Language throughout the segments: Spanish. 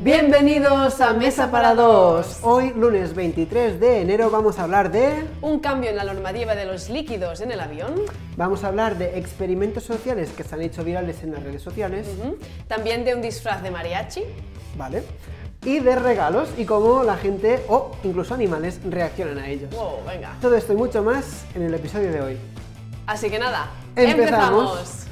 Bienvenidos a Mesa para Dos. Hoy, lunes 23 de enero, vamos a hablar de... Un cambio en la normativa de los líquidos en el avión. Vamos a hablar de experimentos sociales que se han hecho virales en las redes sociales. También de un disfraz de mariachi. ¿Vale? Y de regalos y cómo la gente o incluso animales reaccionan a ellos. Wow, venga. Todo esto y mucho más en el episodio de hoy. Así que nada, Empezamos. empezamos.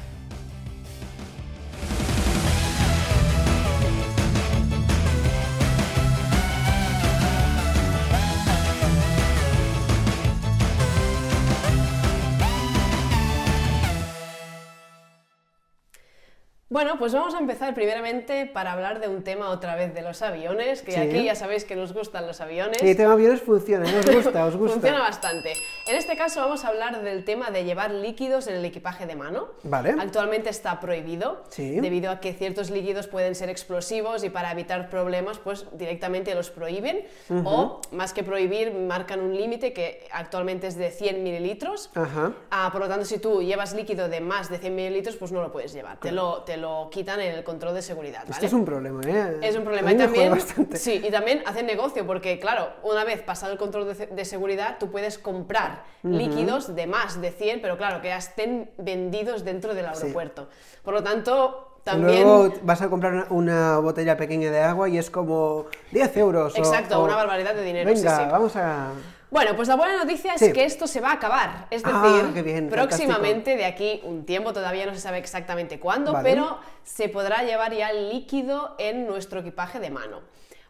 Bueno, pues vamos a empezar primeramente para hablar de un tema otra vez de los aviones, que Sí. aquí ya sabéis que nos gustan los aviones. Sí, tema aviones funciona, ¿eh? os gusta, os gusta. Funciona bastante. En este caso vamos a hablar del tema de llevar líquidos en el equipaje de mano. Vale. Actualmente está prohibido Sí. debido a que ciertos líquidos pueden ser explosivos y para evitar problemas pues directamente los prohíben o más que prohibir marcan un límite que actualmente es de 100 mililitros. Ajá. Ah, por lo tanto, si tú llevas líquido de más de 100 mililitros, pues no lo puedes llevar. Te, lo, te lo quitan en el control de seguridad. Esto ¿vale? es un problema, ¿eh? Es un problema. A Y mí me jode también, bastante. sí, y también hacen negocio, porque claro, una vez pasado el control de, de seguridad, tú puedes comprar líquidos de más de 100, pero claro, que ya estén vendidos dentro del aeropuerto. Por lo tanto, también... Luego vas a comprar una, una botella pequeña de agua y es como 10 euros. Exacto, o- una barbaridad de dinero. sí, Venga, sí. vamos a. Bueno, pues la buena noticia Sí. es que esto se va a acabar. Es decir, Ah, bien, próximamente, de aquí un tiempo, todavía no se sabe exactamente cuándo, Vale. pero se podrá llevar ya el líquido en nuestro equipaje de mano.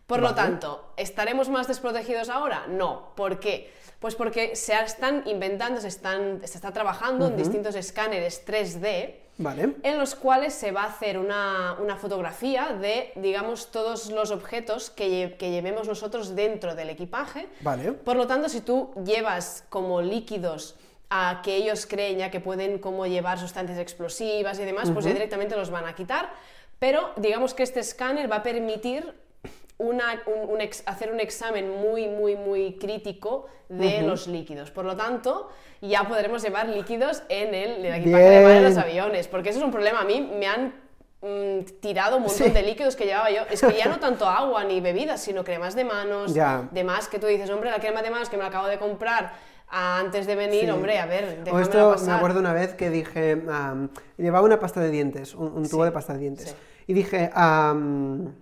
Por lo tanto, ¿estaremos más desprotegidos ahora? No. ¿Por qué? Pues porque se están inventando, se, están, se está trabajando en distintos escáneres 3D Vale. en los cuales se va a hacer una, una fotografía de, digamos, todos los objetos que, lle- que llevemos nosotros dentro del equipaje. Vale. Por lo tanto, si tú llevas como líquidos a que ellos creen ya que pueden como llevar sustancias explosivas y demás, pues ya directamente los van a quitar. Pero digamos que este escáner va a permitir una- un- un ex- hacer un examen muy, muy, muy crítico de los líquidos. Por lo tanto, ya podremos llevar líquidos en el, el equipaje de mano de los aviones, porque eso es un problema. A mí me han mm, tirado un montón Sí. de líquidos que llevaba yo. Es que ya no tanto agua ni bebidas, sino cremas de manos, Ya. demás que tú dices, hombre, la crema de manos que me la acabo de comprar antes de venir, Sí. hombre, a ver, O esto pasar. me acuerdo una vez que dije, llevaba una pasta de dientes, un, un tubo Sí, de pasta de dientes. Y dije, am,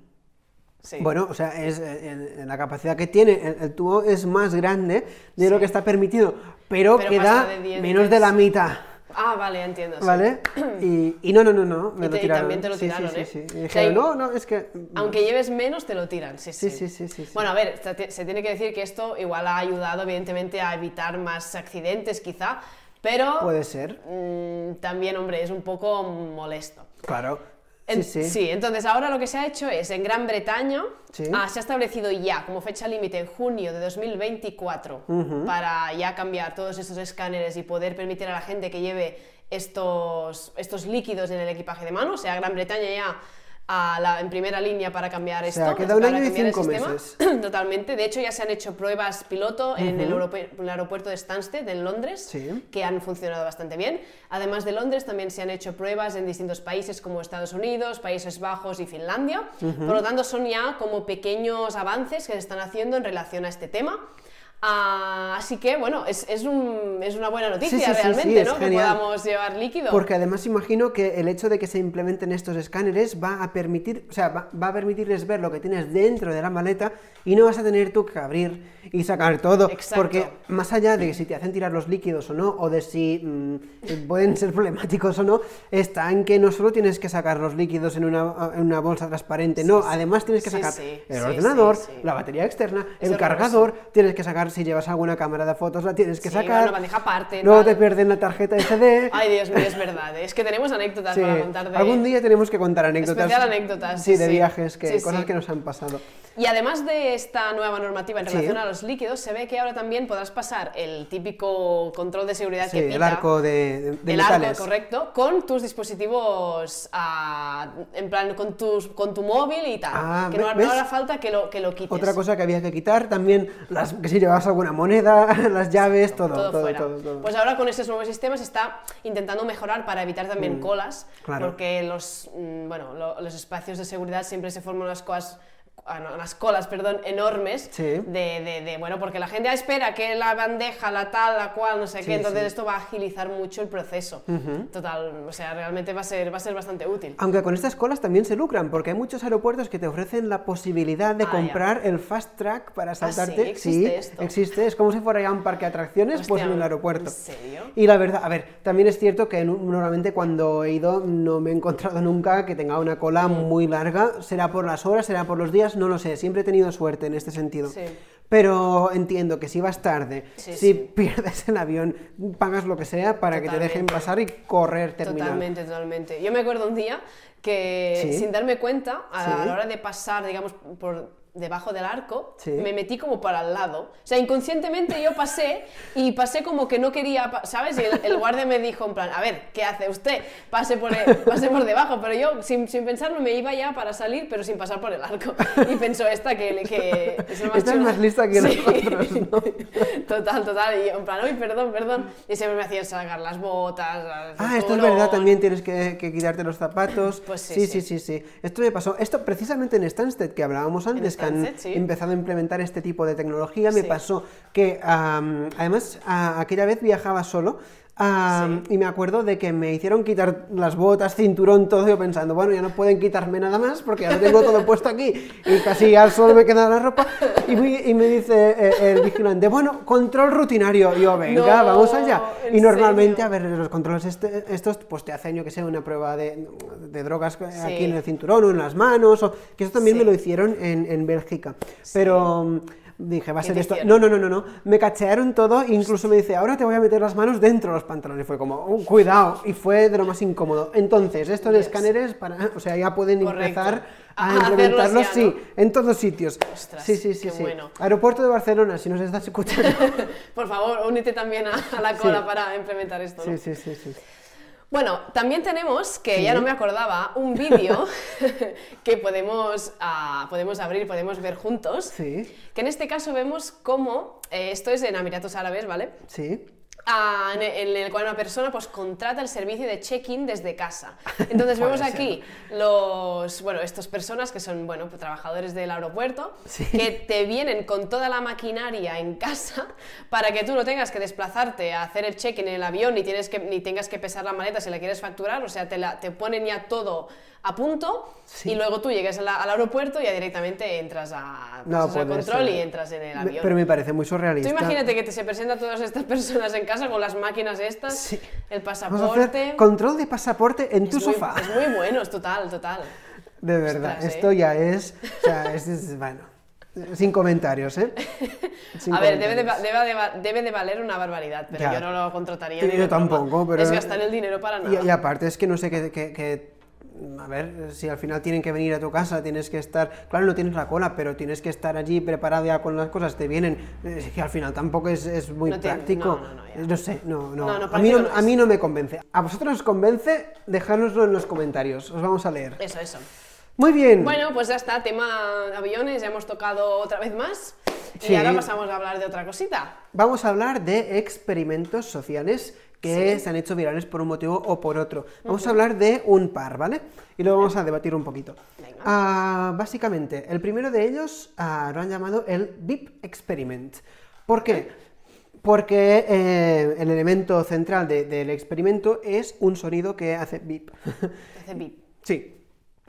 Sí. bueno, o sea, es, eh, el- la capacidad que tiene el, el tubo es más grande de lo que está permitido, pero, Pero queda de menos de la mitad. Ah, vale, entiendo. sí. ¿Vale? Y, y no, no, no, no, me Y lo te- y tiraron. también te lo Sí, sí, tiraron, sí, ¿eh? sí. Y dijeron, y- no, no, es que... Aunque lleves menos, te lo tiran, sí, sí. Sí, sí, sí, sí, sí. Bueno, a ver, se tiene que decir que esto igual ha ayudado, evidentemente, a evitar más accidentes, quizá, pero Puede ser, mm, también, hombre, es un poco molesto. claro. En- Sí, sí. entonces ahora lo que se ha hecho es, en Gran Bretaña, Sí. ah, se ha establecido ya como fecha límite en junio de 2024 para ya cambiar todos estos escáneres y poder permitir a la gente que lleve estos, estos líquidos en el equipaje de mano, o sea, Gran Bretaña ya a la- en primera línea para cambiar esto. sea, queda un año y cinco meses. Totalmente. De hecho, ya se han hecho pruebas piloto en el, aeropu- el aeropuerto de Stansted, en Londres, Sí. que han funcionado bastante bien. Además de Londres, también se han hecho pruebas en distintos países como Estados Unidos, Países Bajos y Finlandia. Por lo tanto, son ya como pequeños avances que se están haciendo en relación a este tema. Ah, así que, bueno, es, es un- es una buena noticia Sí, sí, sí, realmente, sí, ¿no? Que podamos llevar líquido. Porque además imagino que el hecho de que se implementen estos escáneres va a permitir, o sea, va, va a permitirles ver lo que tienes dentro de la maleta y no vas a tener tú que abrir y sacar todo. Exacto. Porque más allá de si te hacen tirar los líquidos o no, o de si mm, pueden ser problemáticos o no, está en que no solo tienes que sacar los líquidos en una, en una bolsa transparente, no, además tienes que Sí, sacar sí, el sí, ordenador, sí, sí. la batería externa, Es el cargador, tienes que sacar si llevas alguna cámara de fotos, la tienes que Sí, sacar. una bandeja aparte, Luego te pierden la tarjeta SD. Ay, Dios mío, es verdad. Es que tenemos anécdotas Sí, para contar de... Algún día tenemos que contar anécdotas. Especial anécdotas, Sí, sí, de sí. viajes, que, Sí, cosas sí. que nos han pasado. Y además de esta nueva normativa en Sí. relación a los líquidos, se ve que ahora también podrás pasar el típico control de seguridad Sí, que pita. el arco de, de el metales. arco, correcto, con tus dispositivos, ah, en plan, con, tus, con tu móvil y tal. Ah, que no, no hará falta que lo, que lo quites. Otra cosa que había que quitar también, las, que si llevabas alguna moneda, las llaves, todo, todo, todo, fuera. todo. Pues ahora con estos nuevos sistemas está intentando mejorar para evitar también colas, Mm, claro. porque los, mm, bueno, lo- los espacios de seguridad siempre se forman colas ah, no, unas colas, perdón, enormes Sí. de, de- de, bueno, porque la gente "Ah, espera que la bandeja, la tal, la cual, no sé Sí, qué, entonces sí. esto va a agilizar mucho el proceso. Total, o sea, realmente va a ser, va a ser bastante útil. Aunque con estas colas también se lucran, porque hay muchos aeropuertos que te ofrecen la posibilidad de Ah, comprar el fast track para saltarte. sí? ¿Existe esto? existe, es como si fuera ya un parque de atracciones, pues Hostia, en el ¿en aeropuerto. serio? Y la verdad, a ver, también es cierto que normalmente cuando he ido no me he encontrado nunca que tenga una cola Mm. muy larga, será por las horas, será por los días, no lo sé, siempre he tenido suerte en este sentido. Sí. Pero entiendo que si vas tarde, Sí, si sí. pierdes el avión, pagas lo que sea para que te dejen pasar y correr terminal. Totalmente, totalmente. Yo me acuerdo un día que sin darme cuenta, a la hora de pasar, digamos, por debajo del arco, Sí. me metí como para el lado. O sea, inconscientemente yo pasé y pasé como que no quería, ¿sabes? Y el, el guardia me dijo en plan, a ver, ¿qué hace usted? Pase por, el- pase por debajo. Pero yo, sin, sin pensarlo, me iba ya para salir, pero sin pasar por el arco. Y pensó esta que, que es más Esta es más lista que Sí. nosotros, ¿no? Total, total. Y yo en plan, uy, perdón, perdón. Y siempre me hacían sacar las botas. el Ah, esto es verdad, también tienes que, que quitarte los zapatos. Pues sí, sí, sí. sí, sí. Esto me pasó. Esto precisamente en Stansted, que hablábamos antes, sí. empezado a implementar este tipo de tecnología, me Sí. pasó que, además, a- aquella vez viajaba solo. Am, Y me acuerdo de que me hicieron quitar las botas, cinturón, todo, yo pensando, bueno, ya no pueden quitarme nada más porque ya lo tengo todo puesto aquí y casi al solo me queda la ropa. Y, y me dice eh, el vigilante, bueno, control rutinario. Y yo, venga, No, vamos allá. ¿en Y normalmente, serio? a ver, los controles este- estos, pues te hacen, yo que sé, una prueba de, de drogas Sí. aquí en el cinturón o en las manos, o, que eso también me Sí. lo hicieron en, en Bélgica. Pero dije, va a ¿Qué ser esto. No, no, no, no, no. Me cachearon todo, incluso me dice, ahora te voy a meter las manos dentro de los pantalones. Fue como, "Oh, cuidado, y fue de lo más incómodo. Entonces, estos escáneres, para, o sea, ya pueden Correcto. empezar A implementarlos, ya, sí, en todos sitios. Ostras, sí, sí, sí, qué sí. bueno. Aeropuerto de Barcelona, si nos estás escuchando. Por favor, únete también a, a la cola Sí. para implementar esto. ¿no? sí, sí, sí, sí. Bueno, también tenemos, que Sí. ya no me acordaba, un vídeo que podemos, ah, podemos abrir, podemos ver juntos. Sí, Que en este caso vemos cómo, eh, esto es en Emiratos Árabes, ¿vale? sí. Ah, en, el cual una persona pues contrata el servicio de check-in desde casa. Entonces vemos aquí los, bueno, estas personas que son, bueno, pues, trabajadores del aeropuerto, Sí. que te vienen con toda la maquinaria en casa para que tú no tengas que desplazarte a hacer el check-in en el avión ni, tienes que, ni tengas que pesar la maleta si la quieres facturar, o sea, te, la- te ponen ya todo a punto Sí. y luego tú llegas a la- al aeropuerto y ya directamente entras a, No al control ser. y entras en el avión. Pero me parece muy Tú surrealista. imagínate que te se presentan todas estas personas en casa con las máquinas estas, Sí. el Vamos a pasaporte. hacer control de pasaporte en tu muy, sofá. es muy bueno, es total, total. De verdad, Ostras, ¿eh? esto ya es, o sea, es, es- bueno, sin comentarios, ¿eh? Sin a ver, debe de, debe, de, debe de valer una barbaridad, pero Ya. yo no lo contrataría. Yo ni tampoco, pero- Es gastar el dinero para nada. Y, y aparte es que no sé qué- a ver, si al final tienen que venir a tu casa, tienes que estar, claro, no tienes la cola, pero tienes que estar allí preparado ya con las cosas, te vienen, es que al final tampoco es, es muy No tiene- práctico, no, no, no, sé, no, no, No, no, a, mí no, a mí no me convence. ¿A vosotros os convence? Dejárnoslo en los comentarios, os vamos a leer. Eso, eso. Muy bien. Bueno, pues ya está, tema aviones, ya hemos tocado otra vez más. Sí. Y ahora pasamos a hablar de otra cosita. Vamos a hablar de experimentos sociales que Sí. se han hecho virales por un motivo o por otro. Vamos a hablar de un par, ¿vale? Y luego vamos a debatir un poquito. Venga. Ah, básicamente, el primero de ellos ah, lo han llamado el Beep Experiment. ¿Por qué? Porque eh, el elemento central de- del experimento es un sonido que hace beep. Hace bip. sí.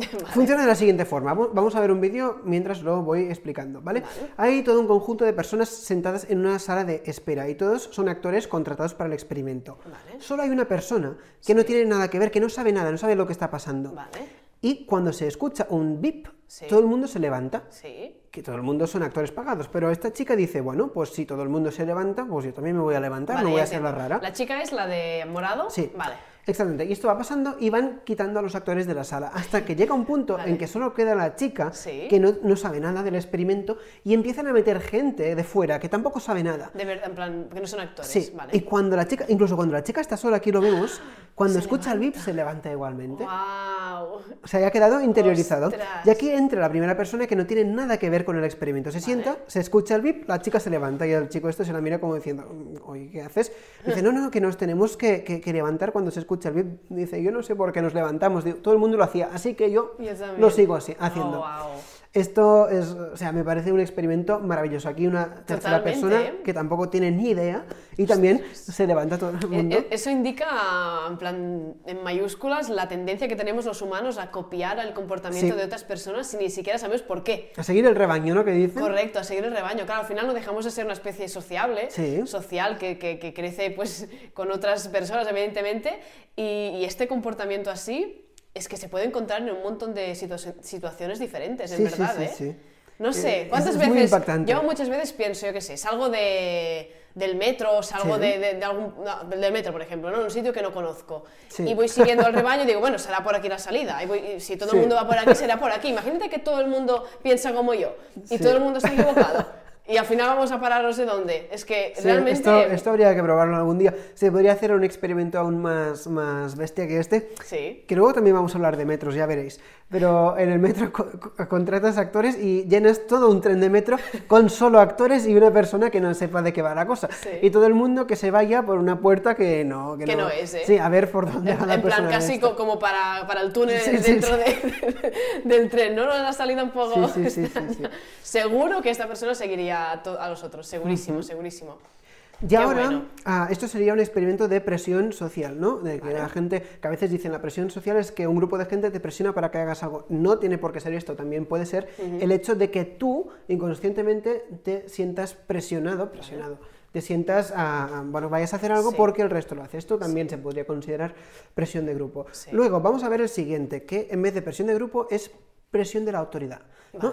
Funciona de la siguiente forma. Vamos- a ver un vídeo mientras lo voy explicando, ¿vale? Hay todo un conjunto de personas sentadas en una sala de espera y todos son actores contratados para el experimento. Vale. Solo hay una persona que no tiene nada que ver, que no sabe nada, no sabe lo que está pasando. Vale. Y cuando se escucha un bip, Sí. todo el mundo se levanta. Sí. Que todo el mundo son actores pagados, pero esta chica dice, bueno, pues si todo el mundo se levanta, pues yo también me voy a levantar, Vale, no voy a ser la rara. La chica es la de morado. Sí. Vale. Exactamente, y esto va pasando y van quitando a los actores de la sala, hasta que llega un punto Vale. en que solo queda la chica, Sí. que no, no sabe nada del experimento, y empiezan a meter gente de fuera que tampoco sabe nada. De verdad, en plan, que no son actores. Sí, Vale. y cuando la chica, incluso cuando la chica está sola, aquí lo vemos, cuando Se escucha el bip se levanta igualmente. Wow. O sea, ya ha quedado interiorizado. Ostras. Y aquí entra la primera persona que no tiene nada que ver con el experimento. Se sienta, se escucha el bip, la chica se levanta y el chico esto se la mira como diciendo, "Mm, oye, ¿qué haces? Dice, no, no, que nos tenemos que, que- que levantar cuando se escucha el bip. Dice, yo no sé por qué nos levantamos. Todo el mundo lo hacía, así que yo lo sigo así, haciendo. Oh, wow. Esto es, o sea, me parece un experimento maravilloso. Aquí una tercera Totalmente, persona ¿eh? que tampoco tiene ni idea y también se levanta todo el mundo. E- Eso indica, en plan, en mayúsculas, la tendencia que tenemos los humanos a copiar el comportamiento Sí. de otras personas sin ni siquiera sabemos por qué. A seguir el rebaño, ¿no? Que dicen. Correcto, a seguir el rebaño. Claro, al final no dejamos de ser una especie sociable, Sí. social, que, que- que crece pues, con otras personas, evidentemente, y, y este comportamiento así es que se puede encontrar en un montón de situa- situaciones diferentes, en Sí, verdad, sí, ¿eh? sí. No sé, Eh, ¿cuántas es veces? Yo muchas veces pienso, yo qué sé, salgo de, del metro, salgo de, de- de algún, no, del metro, por ejemplo, ¿no? en un sitio que no conozco, y voy siguiendo el rebaño y digo, bueno, será por aquí la salida, y voy- y si todo el mundo va por aquí, será por aquí. Imagínate que todo el mundo piensa como yo, y todo el mundo está equivocado. Y al final vamos a parar no sé dónde. Es que Sí, realmente... esto, esto habría que probarlo algún día. Se podría hacer un experimento aún más, más bestia que este. Sí. Que luego también vamos a hablar de metros, ya veréis. Pero en el metro co- co- contratas actores y llenas todo un tren de metro con solo actores y una persona que no sepa de qué va la cosa. Sí. Y todo el mundo que se vaya por una puerta que no, Que no es, ¿eh? Sí, a ver por dónde En, va la en plan, persona casi esta. co- como para, para el túnel Sí, dentro de- del tren, ¿no? La salida un poco... Sí, sí, sí. Seguro que esta persona seguiría a, los otros, segurísimo, segurísimo. Y ahora, bueno. ah, esto sería un experimento de presión social, ¿no? De que la gente, que a veces dicen la presión social es que un grupo de gente te presiona para que hagas algo. No tiene por qué ser esto, también puede ser el hecho de que tú inconscientemente te sientas presionado, presionado. Te sientas, ah, ah, bueno, vayas a hacer algo Sí. porque el resto lo hace. Esto también se podría considerar presión de grupo. Sí. Luego, vamos a ver el siguiente, que en vez de presión de grupo es presión de la autoridad.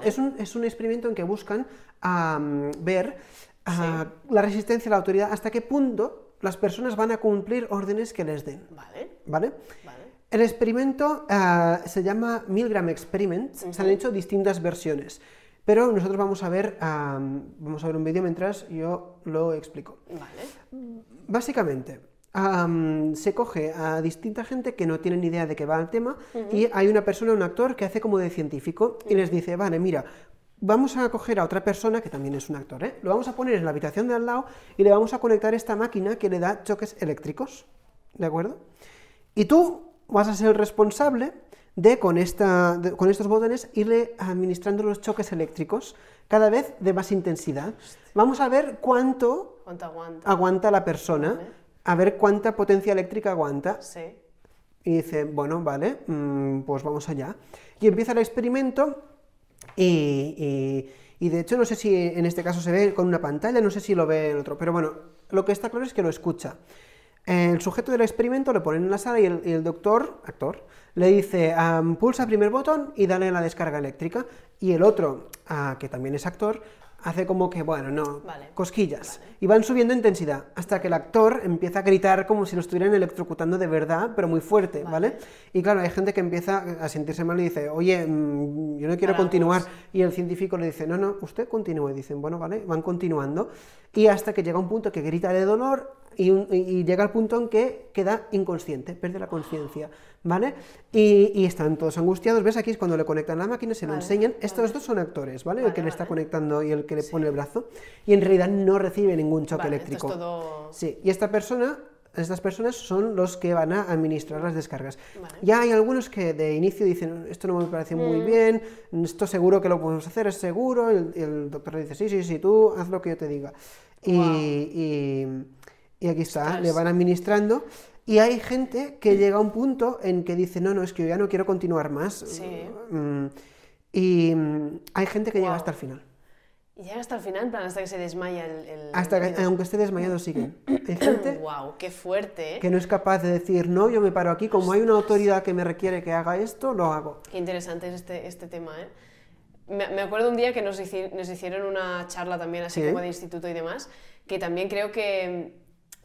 Es, un, es un experimento en que buscan am, ver ah, la resistencia a la autoridad, hasta qué punto las personas van a cumplir órdenes que les den. Vale, ¿Vale? vale. El experimento ah, se llama Milgram Experiment, se han hecho distintas versiones, pero nosotros vamos a ver, am, vamos a ver un vídeo mientras yo lo explico. Vale. Básicamente, se coge a distinta gente que no tienen ni idea de qué va el tema y hay una persona, un actor, que hace como de científico y les dice, vale, mira, vamos a coger a otra persona, que también es un actor, ¿eh? lo vamos a poner en la habitación de al lado y le vamos a conectar esta máquina que le da choques eléctricos, ¿de acuerdo? Y tú vas a ser el responsable de con, esta, de- con estos botones irle administrando los choques eléctricos cada vez de más intensidad. Vamos a ver cuánto ¿Cuánto aguanta? aguanta la persona. A ver cuánta potencia eléctrica aguanta. Sí. Y dice, bueno, vale, mm, pues vamos allá. Y empieza el experimento y, y- y de hecho no sé si en este caso se ve con una pantalla, no sé si lo ve el otro, pero bueno, lo que está claro es que lo escucha. El sujeto del experimento lo ponen en la sala y el, y el doctor, actor, le dice, am, pulsa primer botón y dale a la descarga eléctrica. Y el otro, ah, que también es actor, hace como que, bueno, no, Vale. cosquillas. Y van subiendo intensidad hasta que el actor empieza a gritar como si lo estuvieran electrocutando de verdad, pero muy fuerte, ¿vale? Y claro, hay gente que empieza a sentirse mal y dice, oye, mm, yo no quiero Paramos. continuar. Y el científico le dice, no, no, usted continúe. Dicen, bueno, vale, van continuando. Y hasta que llega un punto que grita de dolor y, un- y- y llega al punto en que queda inconsciente, pierde la conciencia, ¿vale? Y, y están todos angustiados. ¿Ves? Aquí es cuando le conectan la máquina, se lo Vale, enseñan. Estos dos son actores, ¿vale? el que le está conectando y el que le pone el brazo. Y en realidad no recibe ningún choque Vale, esto es eléctrico. todo- Sí, y esta persona, estas personas son los que van a administrar las descargas. Vale. Ya hay algunos que de inicio dicen, esto no me parece Mm. muy bien, esto seguro que lo podemos hacer, es seguro, y el, doctor le dice, sí, sí, sí, tú haz lo que yo te diga. Y, Guau. y- y aquí está, le van administrando. Y hay gente que llega a un punto en que dice, no, no, es que yo ya no quiero continuar más. Sí. Mm, y mm, hay gente que llega hasta el final. Y llega hasta el final, en plan, hasta que se desmaya el... el Hasta que, aunque esté desmayado, siguen. Hay gente Wow, qué fuerte, ¿eh? que no es capaz de decir, no, yo me paro aquí, como hay una autoridad que me requiere que haga esto, lo hago. Qué interesante es este, este tema, ¿eh? Me, me acuerdo un día que nos, hici- nos hicieron una charla también, así Sí. como de instituto y demás, que también creo que,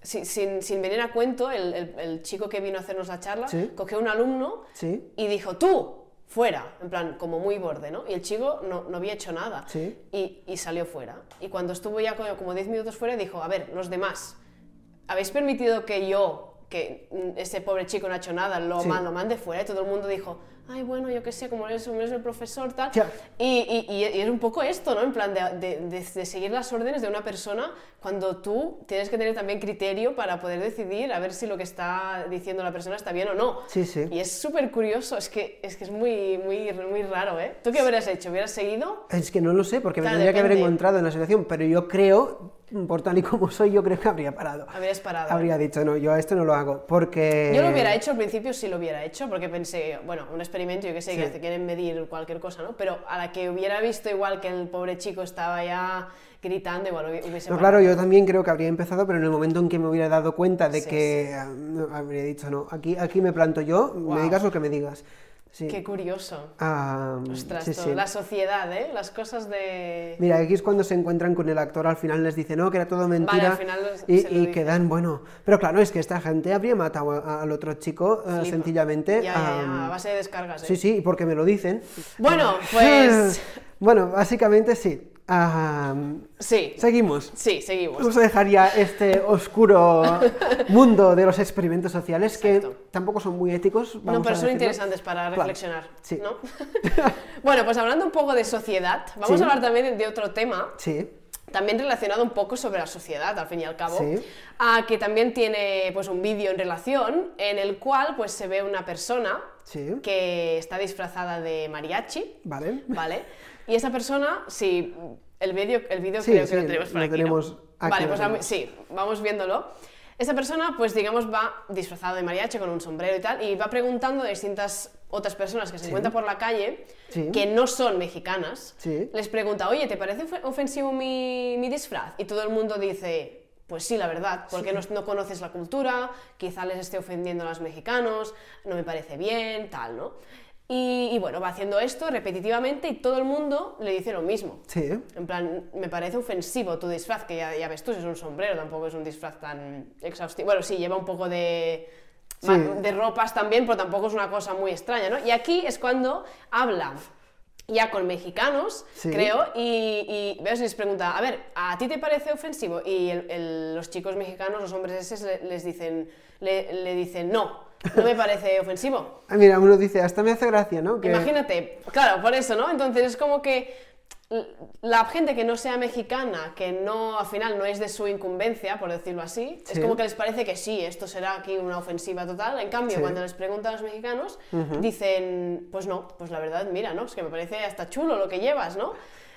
mm, si- sin, sin venir a cuento, el, el- el chico que vino a hacernos la charla Sí. cogió un alumno ¿Sí? y dijo, tú, fuera, en plan, como muy borde, ¿no? Y el chico no, no había hecho nada Sí. y, y salió fuera. Y cuando estuvo ya como, como 10 minutos fuera, dijo, a ver, los demás, ¿habéis permitido que yo, que mm, ese pobre chico no ha hecho nada, lo, Sí. ma- lo mande fuera? Y todo el mundo dijo, ay, bueno, yo qué sé, como eres, como eres el profesor, tal. Ya. Y, y, y es un poco esto, ¿no? En plan de, de, de- seguir las órdenes de una persona cuando tú tienes que tener también criterio para poder decidir a ver si lo que está diciendo la persona está bien o no. Sí, sí. Y es súper curioso, es que, es que es muy, muy, muy raro, ¿eh? ¿Tú qué hubieras hecho? ¿Hubieras seguido? Es que no lo sé, porque me Claro, tendría que haber depende. encontrado en la situación, pero yo creo, por tal y como soy, yo creo que habría parado. Habrías parado. Habría dicho, no, yo a esto no lo hago, porque... Yo lo hubiera hecho al principio, sí lo hubiera hecho, porque pensé, bueno, un experimento, yo qué sé, Sí. que te quieren medir cualquier cosa, ¿no? Pero a la que hubiera visto igual que el pobre chico estaba ya gritando, igual hubi- hubiese No, claro, yo también creo que habría empezado, pero en el momento en que me hubiera dado cuenta de Sí, que ah, no, habría dicho, no, aquí, aquí me planto yo, Guau. me digas lo que me digas. Sí. Qué curioso. Ah, Ostras, sí, todo, sí. la sociedad, ¿eh? Las cosas de... Mira, aquí es cuando se encuentran con el actor, al final les dice, no, que era todo mentira, al final los- y, y quedan, bueno, pero claro, es que esta gente habría matado a- al otro chico eh, sencillamente. Ya, ya, ya, a base de descargas, ¿eh? Sí, sí, porque me lo dicen. Bueno, pues... Bueno, básicamente sí. Sí, seguimos. sí, seguimos. Vamos a dejar ya este oscuro mundo de los experimentos sociales que tampoco son muy éticos. No, pero a son interesantes para Claro, reflexionar, sí. ¿no? bueno, pues hablando un poco de sociedad, vamos Sí. a hablar también de- de otro tema Sí, también relacionado un poco sobre la sociedad, al fin y al cabo, Sí. ah, que también tiene pues un vídeo en relación en el cual pues se ve una persona sí. que está disfrazada de mariachi, Vale. ¿vale? Y esa persona, sí, el vídeo el vídeo Sí, creo sí, que lo tenemos por lo aquí, ¿no? tenemos aquí, Vale, pues sí, vamos viéndolo. Esa persona, pues digamos, va disfrazada de mariachi con un sombrero y tal, y va preguntando a distintas otras personas que se encuentran por la calle, Sí. que no son mexicanas, Sí. les pregunta, oye, ¿te parece ofe- ofensivo mi, mi disfraz? Y todo el mundo dice, pues sí, la verdad, porque no, no conoces la cultura, quizá les esté ofendiendo a los mexicanos, no me parece bien, tal, ¿no? Y, y bueno, va haciendo esto repetitivamente y todo el mundo le dice lo mismo. Sí. En plan, me parece ofensivo tu disfraz, que ya, ya ves tú, es un sombrero, tampoco es un disfraz tan exhaustivo. Bueno, sí, lleva un poco de, Sí. de ropas también, pero tampoco es una cosa muy extraña, ¿no? Y aquí es cuando habla ya con mexicanos, Sí. creo, y, y les pregunta, a ver, ¿a ti te parece ofensivo? Y el- el- los chicos mexicanos, los hombres esos, le- les dicen, le, le dicen, no, no me parece ofensivo. Ah, mira, uno dice, hasta me hace gracia, ¿no? Que- Imagínate, claro, por eso, ¿no? Entonces es como que la gente que no sea mexicana, que no, al final no es de su incumbencia, por decirlo así, Sí. es como que les parece que sí, esto será aquí una ofensiva total. En cambio, Sí. cuando les preguntan a los mexicanos, dicen, pues no, pues la verdad, mira, ¿no? Es que me parece hasta chulo lo que llevas, ¿no?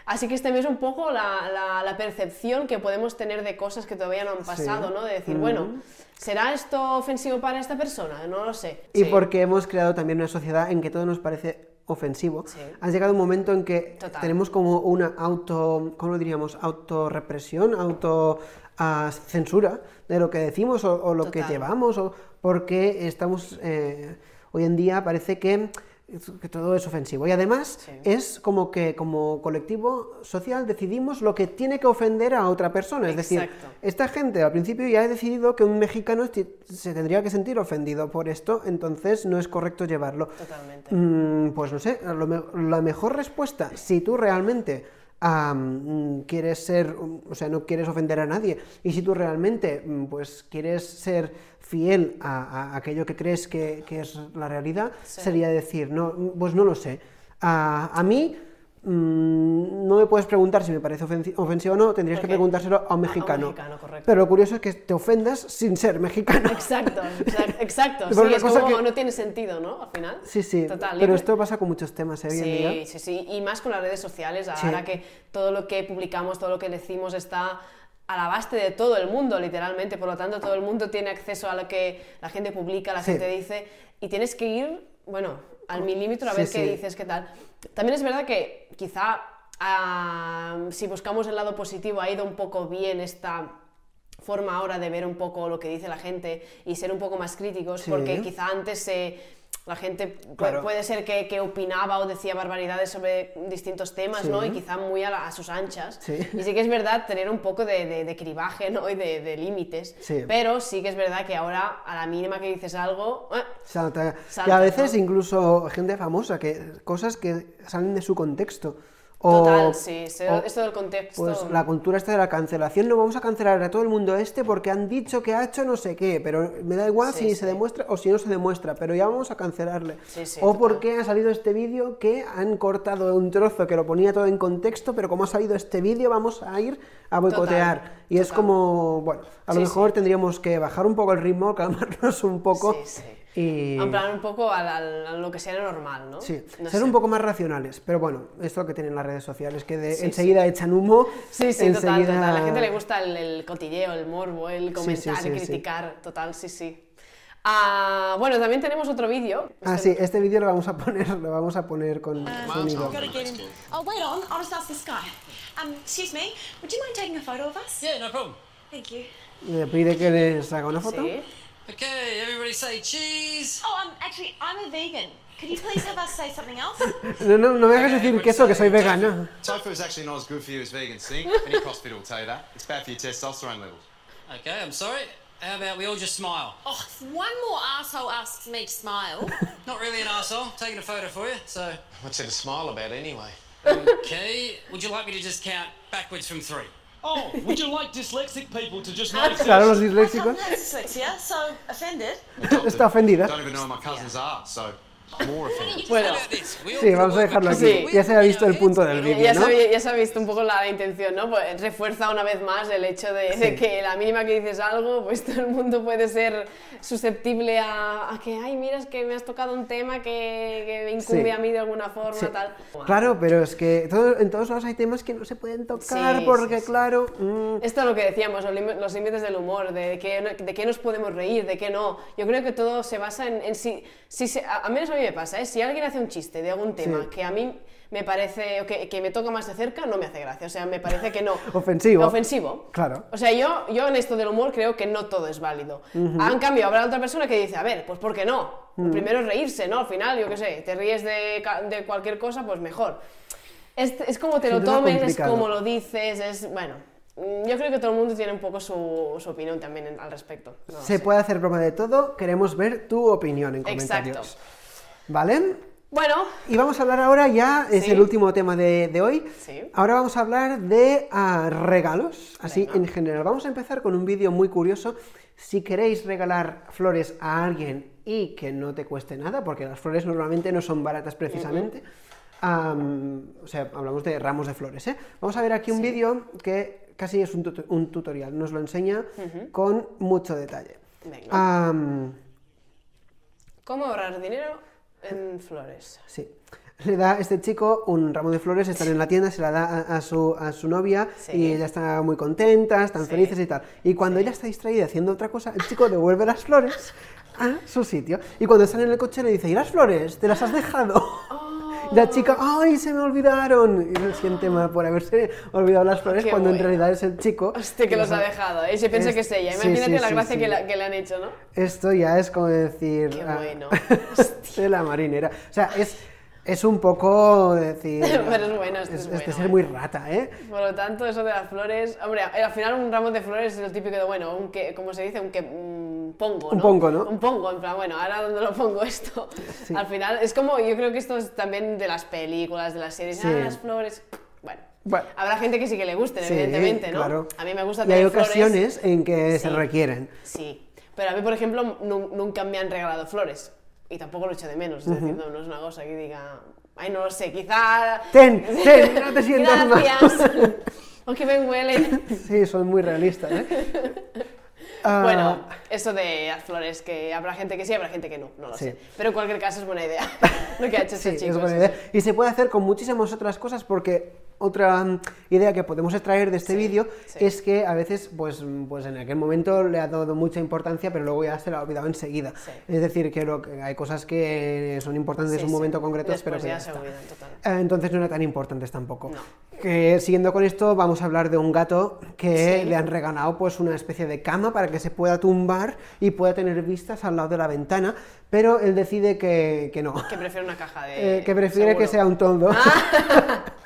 Así que este es un poco la, la- la percepción que podemos tener de cosas que todavía no han pasado, ¿no? De decir, bueno, ¿será esto ofensivo para esta persona? No lo sé. Y Sí. porque hemos creado también una sociedad en que todo nos parece ofensivo. Sí. Ha llegado un momento en que Total. tenemos como una auto, ¿cómo lo diríamos? Autorrepresión, auto ah, censura de lo que decimos o, o lo que llevamos, o porque estamos eh, hoy en día parece que, que todo es ofensivo. Y además Sí. es como que como colectivo social decidimos lo que tiene que ofender a otra persona. Es decir, esta gente al principio ya ha decidido que un mexicano se tendría que sentir ofendido por esto, entonces no es correcto llevarlo. Totalmente. Mm, pues no sé, lo la mejor respuesta, si tú realmente quieres ser, o sea, no quieres ofender a nadie, y si tú realmente mm, pues quieres ser fiel a, a aquello que crees que, que es la realidad, Sí. sería decir, no, pues no lo sé. A, a mí mm, no me puedes preguntar si me parece ofensi- ofensivo o no, tendrías que preguntárselo a un a un mexicano. mexicano, correcto. Pero lo curioso es que te ofendas sin ser mexicano. Exacto, exact- exacto. Sí, es como que- no tiene sentido, ¿no? Al final. Sí, sí, Total. pero esto pasa con muchos temas ¿eh? día. Sí, sí, sí. Y más con las redes sociales, Sí. ahora que todo lo que publicamos, todo lo que decimos está a la base de todo el mundo, literalmente. Por lo tanto, todo el mundo tiene acceso a lo que la gente publica, la Sí. gente dice. Y tienes que ir, bueno, al milímetro a Sí, ver qué sí. dices, qué tal. También es verdad que quizá si buscamos el lado positivo ha ido un poco bien esta forma ahora de ver un poco lo que dice la gente y ser un poco más críticos, porque quizá antes se la gente Claro. puede ser que, que opinaba o decía barbaridades sobre distintos temas, Sí. ¿no? Y quizá muy a, la- a sus anchas. Sí. Y sí que es verdad tener un poco de, de- de cribaje, ¿no? Y de, de límites. Sí. Pero sí que es verdad que ahora, a la mínima que dices algo... ¡eh! Salta. y Salta, a veces ¿no? incluso gente famosa, que cosas que salen de su contexto. O, Total, sí, o- esto del contexto. Pues la cultura esta de la cancelación, no vamos a cancelar a todo el mundo este porque han dicho que ha hecho no sé qué, pero me da igual Sí, si sí. se demuestra o si no se demuestra, pero ya vamos a cancelarle. Sí, o total. porque ha salido este vídeo que han cortado un trozo que lo ponía todo en contexto, pero como ha salido este vídeo vamos a ir a boicotear. Total, y es como, bueno, a lo mejor tendríamos que bajar un poco el ritmo, calmarnos un poco Sí, sí. Y... En plan, un poco al- al- a, lo que sea normal, ¿no? Sí, No ser sé. un poco más racionales, pero bueno, esto es lo que tienen las redes sociales, que de- Sí, enseguida echan humo, Sí, sí, total, enseguida... total. A la gente le gusta el, el cotilleo, el morbo, el sí, comentar, sí, el sí. criticar, total, sí, sí. Ah, bueno, también tenemos otro vídeo. Ah, sí, este vídeo lo vamos a poner, lo vamos a poner con sonido. In. Oh, wait on. I'll just ask this guy. Um, excuse me. Would you mind taking a photo of us? Yeah, no problem. Thank you. Le pide que les haga una foto. Sí. Okay, everybody say cheese. Oh, um, actually, I'm a vegan. Could you please have us say something else? No, no, no me hagas Okay, decir everybody queso, que say soy tofu. vegana. Tofu is actually not as good for you as vegan. See, any CrossFit will tell you that. It's bad for your testosterone levels. Okay, I'm sorry. How about we all just smile? Oh, if one more asshole asks me to smile. Not really an asshole. Taking a photo for you. So, What's there to smile about anyway? okay. Would you like me to just count backwards from three? Oh, would you like dyslexic people to just notice Claro, los disléxicos. cousin has dyslexia, so offended. Está ofendida. Don't even know who my cousins are, so. Bueno, Sí, vamos a dejarlo aquí. Sí. Ya se ha visto el punto del vídeo, ya, ¿no? se, ha- ya se ha visto un poco la, intención, ¿no? Pues refuerza una vez más el hecho de, de que la mínima que dices algo, pues todo el mundo puede ser susceptible a, a que, ay, mira, es que me has tocado un tema que, que me incumbe Sí. a mí de alguna forma, Sí. tal. Claro, pero es que todo- en todos lados hay temas que no se pueden tocar Sí, porque, sí, sí. claro, mm, Esto es lo que decíamos, los límites del humor, de qué, de qué nos podemos reír, de qué no. Yo creo que todo se basa en, en si, si se- a, a menos a mí me pasa, ¿eh? si alguien hace un chiste de algún tema Sí. que a mí me parece, que, que me toca más de cerca, no me hace gracia. O sea, me parece que no. Ofensivo. Ofensivo. Claro. O sea, yo, yo en esto del humor creo que no todo es válido. En cambio, habrá otra persona que dice, a ver, pues ¿por qué no? Lo primero es reírse, ¿no? Al final, yo qué sé, te ríes de, de cualquier cosa, pues mejor. Es, es como te lo tomes, es como lo dices, es, bueno, yo creo que todo el mundo tiene un poco su, su opinión también en- al respecto. No se puede hacer broma de todo. Queremos ver tu opinión en comentarios. Exacto. ¿Vale? Bueno, Y vamos a hablar ahora, ya es Sí. el último tema de, de hoy. Sí. Ahora vamos a hablar de ah, regalos, así Venga. en general. Vamos a empezar con un vídeo muy curioso. Si queréis regalar flores a alguien y que no te cueste nada, porque las flores normalmente no son baratas precisamente. am, o sea, hablamos de ramos de flores, ¿eh? Vamos a ver aquí un vídeo que casi es un, un tutorial, nos lo enseña con mucho detalle. Venga. ¿cómo ahorrar dinero en flores? Sí. Le da este chico un ramo de flores, están en la tienda, se la da a, a su, a su novia Sí. y ella está muy contenta, están Sí. felices y tal. Y cuando ella está distraída haciendo otra cosa, el chico devuelve las flores a su sitio. Y cuando están en el coche le dice, ¿y las flores? ¿Te las has dejado? Y la chica, ¡ay, se me olvidaron! Y se siente mal por haberse olvidado las flores Qué cuando en bueno. realidad es el chico. Hostia, que los ha dejado, ¿eh? Y se piensa Es- que es ella. Imagínate sí, la sí, gracia sí. Que, la- que le han hecho, ¿no? Esto ya es como decir... Qué bueno. de la marinera. O sea, es, es un poco decir... Pero es bueno, esto es de bueno, ser ¿eh? muy rata, ¿eh? Por lo tanto, eso de las flores, hombre, al final un ramo de flores es el típico de, bueno, un que, ¿cómo se dice? Un que, un pongo, ¿no? Un pongo, ¿no? Un pongo, en plan, bueno, ahora dónde lo pongo esto. Sí. Al final, es como, yo creo que esto es también de las películas, de las series, Sí. ah, las flores, bueno. Bueno. Habrá gente que sí que le gusten, Sí, evidentemente, ¿no? claro. A mí me gusta Y hay tener flores. ocasiones en que se requieren. Sí, pero a mí, por ejemplo, nu- nunca me han regalado flores. Y tampoco lo echo de menos, es decir, no, no es una cosa que diga, ay, no lo sé, quizá... Ten, ten, no te sientas mal. Gracias. o que me huelen. Sí, son muy realistas, ¿eh? Ah, Bueno, eso de las flores, que habrá gente que sí, habrá gente que no, no lo Sí. sé. Pero en cualquier caso es buena idea lo que ha hecho Sí, este chico. es buena idea. Y se puede hacer con muchísimas otras cosas porque otra mm, idea que podemos extraer de este Sí, vídeo sí. es que a veces, pues, mm, pues en aquel momento le ha dado mucha importancia, pero luego ya se la ha olvidado enseguida. Sí. Es decir, que, lo que hay cosas que son importantes en un momento concreto, Después pero que ya ya se olvidan, total. Eh, Entonces no eran tan importantes tampoco. No. Que, siguiendo con esto, vamos a hablar de un gato que le han regalado pues una especie de cama para que se pueda tumbar y pueda tener vistas al lado de la ventana, pero él decide que, que no. Que prefiere una caja de... Eh, que prefiere que seguro. sea un toldo.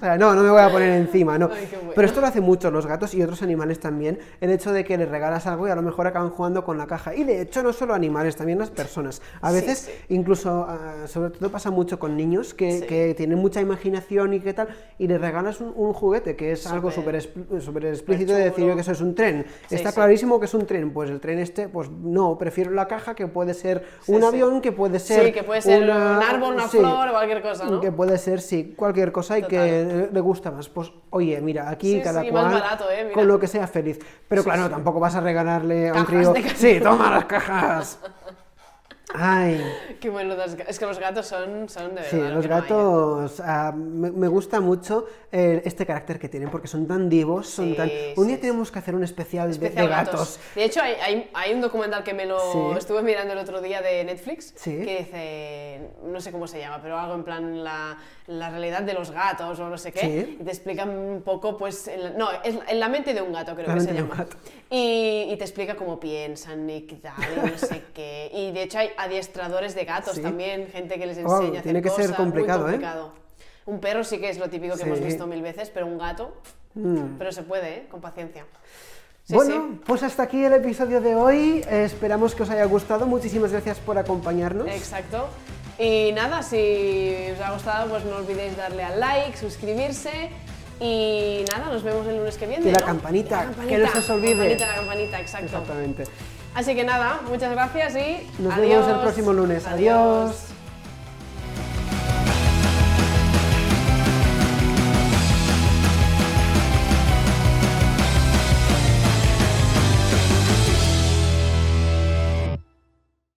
O sea, no, no me voy a poner encima, no. Ay, qué bueno. Pero esto lo hacen mucho los gatos y otros animales también, el hecho de que les regalas algo y a lo mejor acaban jugando con la caja. Y de hecho, no solo animales, también las personas. A veces, sí. incluso, ah, sobre todo pasa mucho con niños que, Sí. que tienen mucha imaginación y qué tal, y les regalas un, un juguete que es algo Súper- súper expl- súper explícito de decir chulo. que eso es un tren. Está clarísimo que es un tren, pues el tren este, pues no, prefiero la caja que puede ser un avión, que puede ser Sí, que puede ser una- un árbol, una flor o cualquier cosa, ¿no? Que puede ser, sí, cualquier cosa y que le- le gusta más. Pues, oye, mira, aquí Sí, cada sí, cual barato, ¿eh? Con lo que sea feliz. Pero claro, tampoco vas a regalarle a un crío. Sí, toma las cajas. Ay, Qué bueno, es que los gatos son, son de verdad. sí, lo los no ¿eh? gatos ah, me, me gusta mucho eh, este carácter que tienen porque son tan divos, son Sí, tan. Un día sí, tenemos que hacer un especial, de- Especial de, gatos. De hecho, hay, hay, hay un documental que me lo Sí. estuve mirando el otro día de Netflix que dice, no sé cómo se llama, pero algo en plan la, la realidad de los gatos o no sé qué. Sí. Y te explican un poco, pues, en la- no, es en la mente de un gato, creo La que se mente de un llama. Y, y te explica cómo piensan y qué tal, y no sé qué. Y de hecho hay adiestradores de gatos Sí. también, gente que les Wow, enseña a hacer tiene que ser cosas, complicado, muy ¿eh? complicado. Un perro sí que es lo típico que hemos Sí. visto mil veces, pero un gato, pero se puede, ¿eh? Con paciencia. Sí, bueno, pues hasta aquí el episodio de hoy. Eh, esperamos que os haya gustado. Muchísimas gracias por acompañarnos. Exacto. Y nada, si os ha gustado, pues no olvidéis darle al like, suscribirse y nada, nos vemos el lunes que viene. Y la ¿no? campanita, Y la que no se os olvide. Campanita, la campanita, exacto. Exactamente. Así que nada, muchas gracias y Nos adiós. vemos el próximo lunes. Adiós.